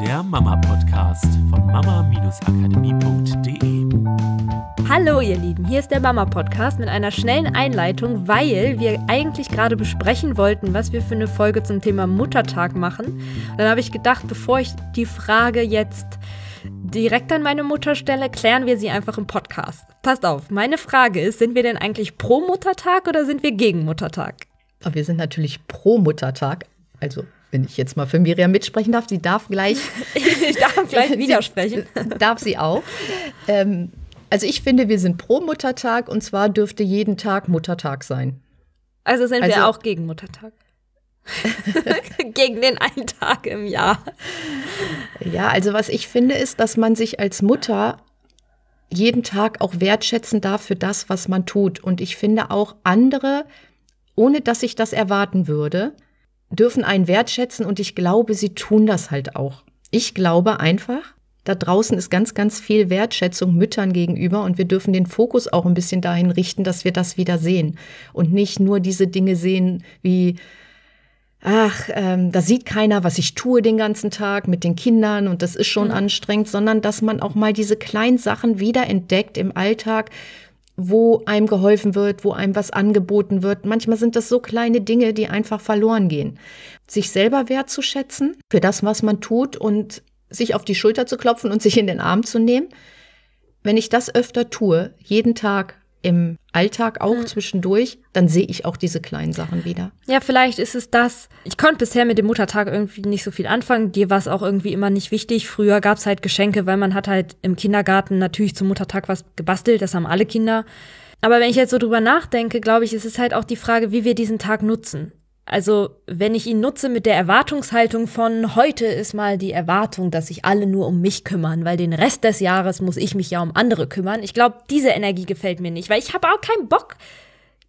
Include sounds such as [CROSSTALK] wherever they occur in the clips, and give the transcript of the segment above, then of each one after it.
der Mama-Podcast von mama-akademie.de. Hallo ihr Lieben, hier ist der Mama-Podcast mit einer schnellen Einleitung, weil wir eigentlich gerade besprechen wollten, was wir für eine Folge zum Thema Muttertag machen. Und dann habe ich gedacht, bevor ich die Frage jetzt direkt an meine Mutter stelle, klären wir sie einfach im Podcast. Passt auf, meine Frage ist, sind wir denn eigentlich pro Muttertag oder sind wir gegen Muttertag? Wir sind natürlich pro Muttertag, also wenn ich jetzt mal für Miriam mitsprechen darf, sie darf gleich. [LAUGHS] ich darf gleich [LAUGHS] widersprechen. [LAUGHS] darf sie auch. Ähm, also ich finde, wir sind pro Muttertag und zwar dürfte jeden Tag Muttertag sein. Also sind also, wir auch gegen Muttertag. gegen den einen Tag im Jahr. Ja, also was ich finde, ist, dass man sich als Mutter jeden Tag auch wertschätzen darf für das, was man tut. Und ich finde auch andere, ohne dass ich das erwarten würde, dürfen einen wertschätzen und ich glaube, sie tun das halt auch. Ich glaube einfach, da draußen ist ganz, ganz viel Wertschätzung Müttern gegenüber und wir dürfen den Fokus auch ein bisschen dahin richten, dass wir das wieder sehen und nicht nur diese Dinge sehen wie, ach, ähm, da sieht keiner, was ich tue den ganzen Tag mit den Kindern und das ist schon mhm. anstrengend, sondern dass man auch mal diese kleinen Sachen wieder entdeckt im Alltag wo einem geholfen wird, wo einem was angeboten wird. Manchmal sind das so kleine Dinge, die einfach verloren gehen. Sich selber wertzuschätzen für das, was man tut und sich auf die Schulter zu klopfen und sich in den Arm zu nehmen. Wenn ich das öfter tue, jeden Tag, im Alltag auch mhm. zwischendurch, dann sehe ich auch diese kleinen Sachen wieder. Ja, vielleicht ist es das. Ich konnte bisher mit dem Muttertag irgendwie nicht so viel anfangen. Dir war es auch irgendwie immer nicht wichtig. Früher gab es halt Geschenke, weil man hat halt im Kindergarten natürlich zum Muttertag was gebastelt. Das haben alle Kinder. Aber wenn ich jetzt so drüber nachdenke, glaube ich, ist es halt auch die Frage, wie wir diesen Tag nutzen. Also, wenn ich ihn nutze mit der Erwartungshaltung von heute ist mal die Erwartung, dass sich alle nur um mich kümmern, weil den Rest des Jahres muss ich mich ja um andere kümmern. Ich glaube, diese Energie gefällt mir nicht, weil ich habe auch keinen Bock,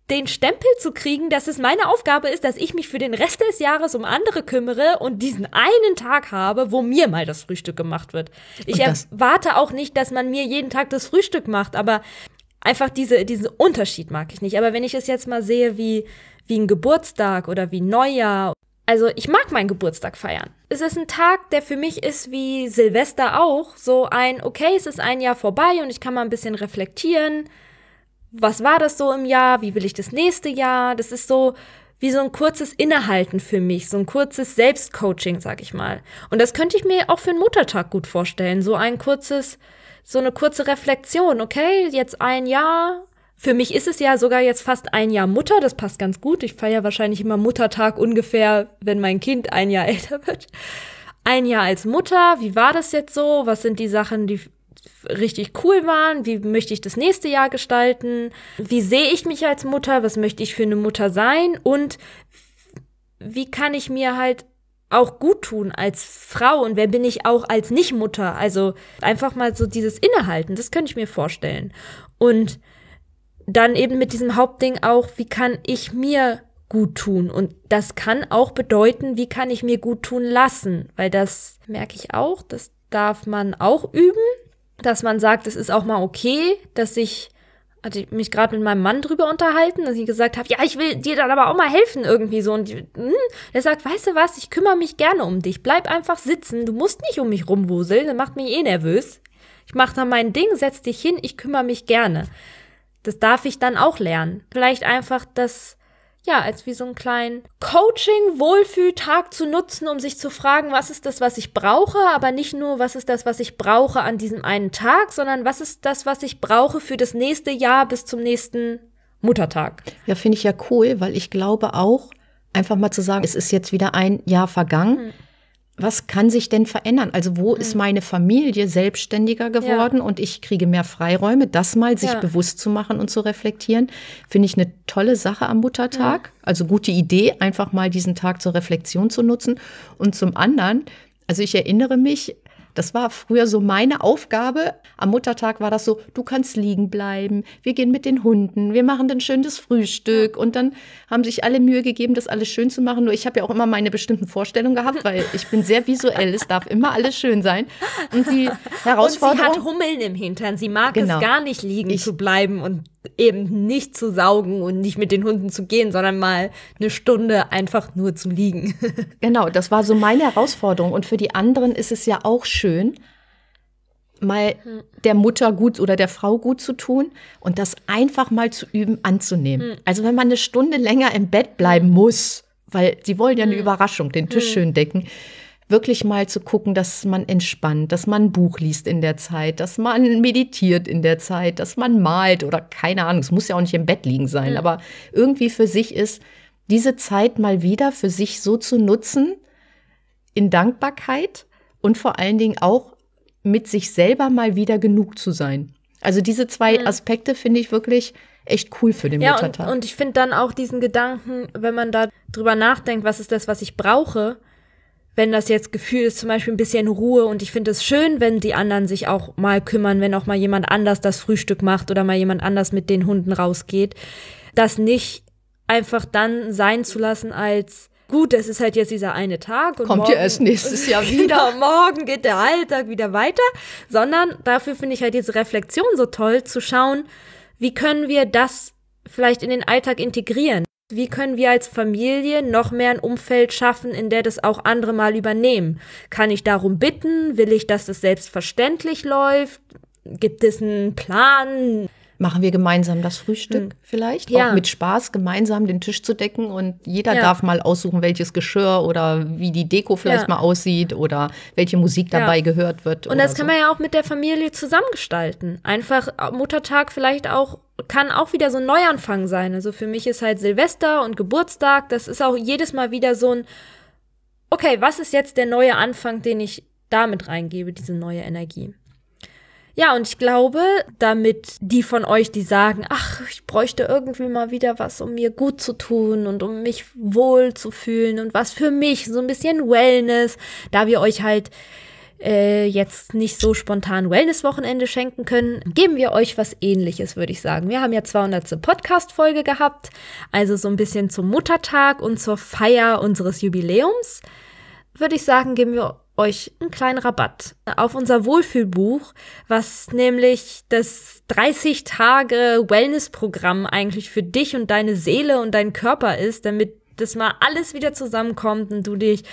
den Stempel zu kriegen, dass es meine Aufgabe ist, dass ich mich für den Rest des Jahres um andere kümmere und diesen einen Tag habe, wo mir mal das Frühstück gemacht wird. Ich erwarte auch nicht, dass man mir jeden Tag das Frühstück macht, aber einfach diese, diesen Unterschied mag ich nicht. Aber wenn ich es jetzt mal sehe, wie wie ein Geburtstag oder wie Neujahr. Also ich mag meinen Geburtstag feiern. Es ist ein Tag, der für mich ist wie Silvester auch. So ein, okay, es ist ein Jahr vorbei und ich kann mal ein bisschen reflektieren. Was war das so im Jahr? Wie will ich das nächste Jahr? Das ist so wie so ein kurzes Innehalten für mich, so ein kurzes Selbstcoaching, sag ich mal. Und das könnte ich mir auch für einen Muttertag gut vorstellen. So ein kurzes, so eine kurze Reflexion. Okay, jetzt ein Jahr für mich ist es ja sogar jetzt fast ein Jahr Mutter, das passt ganz gut. Ich feiere wahrscheinlich immer Muttertag ungefähr, wenn mein Kind ein Jahr [LAUGHS] älter wird. Ein Jahr als Mutter, wie war das jetzt so? Was sind die Sachen, die richtig cool waren? Wie möchte ich das nächste Jahr gestalten? Wie sehe ich mich als Mutter? Was möchte ich für eine Mutter sein? Und wie kann ich mir halt auch gut tun als Frau und wer bin ich auch als Nichtmutter? Also einfach mal so dieses Innehalten, das könnte ich mir vorstellen. Und dann eben mit diesem Hauptding auch, wie kann ich mir gut tun? Und das kann auch bedeuten, wie kann ich mir gut tun lassen? Weil das merke ich auch, das darf man auch üben, dass man sagt, es ist auch mal okay, dass ich hatte ich mich gerade mit meinem Mann drüber unterhalten, dass ich gesagt habe, ja, ich will dir dann aber auch mal helfen irgendwie so. Und hm, er sagt, weißt du was, ich kümmere mich gerne um dich. Bleib einfach sitzen, du musst nicht um mich rumwuseln, das macht mich eh nervös. Ich mache dann mein Ding, setz dich hin, ich kümmere mich gerne. Das darf ich dann auch lernen. Vielleicht einfach das, ja, als wie so einen kleinen Coaching-Wohlfühltag zu nutzen, um sich zu fragen, was ist das, was ich brauche, aber nicht nur, was ist das, was ich brauche an diesem einen Tag, sondern was ist das, was ich brauche für das nächste Jahr bis zum nächsten Muttertag. Ja, finde ich ja cool, weil ich glaube auch, einfach mal zu sagen, es ist jetzt wieder ein Jahr vergangen. Hm was kann sich denn verändern? Also wo mhm. ist meine Familie selbstständiger geworden ja. und ich kriege mehr Freiräume, das mal sich ja. bewusst zu machen und zu reflektieren, finde ich eine tolle Sache am Muttertag. Ja. Also gute Idee, einfach mal diesen Tag zur Reflexion zu nutzen. Und zum anderen, also ich erinnere mich, das war früher so meine Aufgabe. Am Muttertag war das so, du kannst liegen bleiben, wir gehen mit den Hunden, wir machen dann schönes Frühstück und dann haben sich alle Mühe gegeben, das alles schön zu machen. Nur ich habe ja auch immer meine bestimmten Vorstellungen gehabt, weil ich bin sehr visuell, es darf immer alles schön sein. Und die Herausforderung. Und sie hat Hummeln im Hintern, sie mag genau. es gar nicht liegen ich, zu bleiben und eben nicht zu saugen und nicht mit den Hunden zu gehen, sondern mal eine Stunde einfach nur zu liegen. [LAUGHS] genau, das war so meine Herausforderung. Und für die anderen ist es ja auch schön, mal hm. der Mutter gut oder der Frau gut zu tun und das einfach mal zu üben, anzunehmen. Hm. Also wenn man eine Stunde länger im Bett bleiben hm. muss, weil sie wollen ja eine hm. Überraschung, den Tisch schön decken, wirklich mal zu gucken, dass man entspannt, dass man ein Buch liest in der Zeit, dass man meditiert in der Zeit, dass man malt oder keine Ahnung, es muss ja auch nicht im Bett liegen sein, mhm. aber irgendwie für sich ist, diese Zeit mal wieder für sich so zu nutzen, in Dankbarkeit und vor allen Dingen auch mit sich selber mal wieder genug zu sein. Also diese zwei mhm. Aspekte finde ich wirklich echt cool für den ja, Muttertag. Und, und ich finde dann auch diesen Gedanken, wenn man da drüber nachdenkt, was ist das, was ich brauche, wenn das jetzt Gefühl ist, zum Beispiel ein bisschen Ruhe und ich finde es schön, wenn die anderen sich auch mal kümmern, wenn auch mal jemand anders das Frühstück macht oder mal jemand anders mit den Hunden rausgeht, das nicht einfach dann sein zu lassen als gut, es ist halt jetzt dieser eine Tag und kommt morgen, ja erst nächstes [LAUGHS] Jahr wieder. morgen geht der Alltag wieder weiter, sondern dafür finde ich halt diese Reflexion so toll zu schauen, wie können wir das vielleicht in den Alltag integrieren? Wie können wir als Familie noch mehr ein Umfeld schaffen, in der das auch andere mal übernehmen? Kann ich darum bitten? Will ich, dass das selbstverständlich läuft? Gibt es einen Plan? Machen wir gemeinsam das Frühstück hm. vielleicht? Ja. Auch mit Spaß gemeinsam den Tisch zu decken und jeder ja. darf mal aussuchen, welches Geschirr oder wie die Deko vielleicht ja. mal aussieht oder welche Musik dabei gehört wird. Und das kann so. man ja auch mit der Familie zusammengestalten. Einfach Muttertag vielleicht auch kann auch wieder so ein Neuanfang sein. Also für mich ist halt Silvester und Geburtstag, das ist auch jedes Mal wieder so ein, okay, was ist jetzt der neue Anfang, den ich damit reingebe, diese neue Energie? Ja, und ich glaube, damit die von euch, die sagen, ach, ich bräuchte irgendwie mal wieder was, um mir gut zu tun und um mich wohl zu fühlen und was für mich, so ein bisschen Wellness, da wir euch halt äh, jetzt nicht so spontan Wellness-Wochenende schenken können, geben wir euch was ähnliches, würde ich sagen. Wir haben ja 200. Podcast-Folge gehabt, also so ein bisschen zum Muttertag und zur Feier unseres Jubiläums. Würde ich sagen, geben wir euch einen kleinen Rabatt auf unser Wohlfühlbuch, was nämlich das 30 Tage Wellness-Programm eigentlich für dich und deine Seele und deinen Körper ist, damit das mal alles wieder zusammenkommt und du dich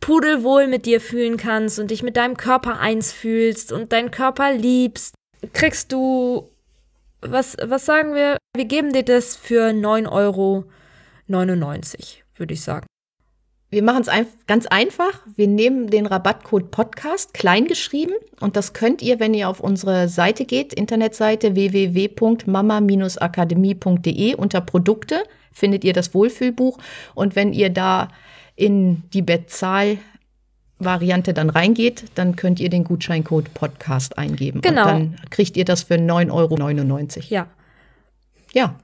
pudelwohl mit dir fühlen kannst und dich mit deinem Körper eins fühlst und deinen Körper liebst, kriegst du, was, was sagen wir? Wir geben dir das für 9,99 Euro, würde ich sagen. Wir machen es ein, ganz einfach. Wir nehmen den Rabattcode Podcast kleingeschrieben und das könnt ihr, wenn ihr auf unsere Seite geht, Internetseite www.mama-akademie.de unter Produkte findet ihr das Wohlfühlbuch und wenn ihr da in die Bezahl-Variante dann reingeht, dann könnt ihr den Gutscheincode Podcast eingeben. Genau. Und dann kriegt ihr das für 9,99 Euro. Ja. Ja.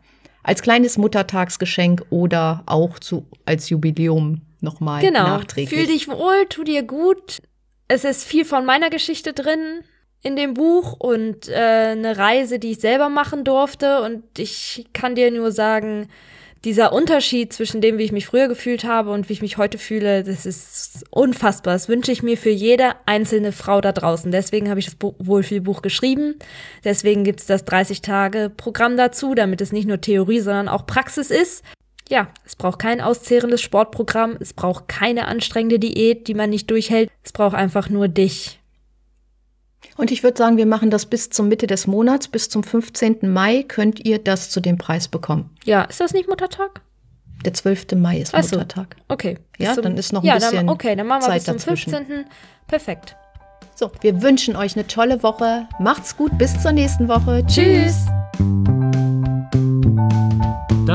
Als kleines Muttertagsgeschenk oder auch zu, als Jubiläum nochmal genau. nachträglich. Fühl dich wohl, tu dir gut. Es ist viel von meiner Geschichte drin in dem Buch und äh, eine Reise, die ich selber machen durfte. Und ich kann dir nur sagen, dieser Unterschied zwischen dem, wie ich mich früher gefühlt habe und wie ich mich heute fühle, das ist unfassbar. Das wünsche ich mir für jede einzelne Frau da draußen. Deswegen habe ich das Wohlfühlbuch geschrieben. Deswegen gibt es das 30-Tage-Programm dazu, damit es nicht nur Theorie, sondern auch Praxis ist. Ja, es braucht kein auszehrendes Sportprogramm, es braucht keine anstrengende Diät, die man nicht durchhält. Es braucht einfach nur dich. Und ich würde sagen, wir machen das bis zur Mitte des Monats, bis zum 15. Mai könnt ihr das zu dem Preis bekommen. Ja, ist das nicht Muttertag? Der 12. Mai ist Achso, Muttertag. Okay. Ja, zum, dann ist noch ein ja, bisschen dann, okay, dann machen wir Zeit bis zum dazwischen. 15. Perfekt. So, wir wünschen euch eine tolle Woche. Macht's gut, bis zur nächsten Woche. Tschüss.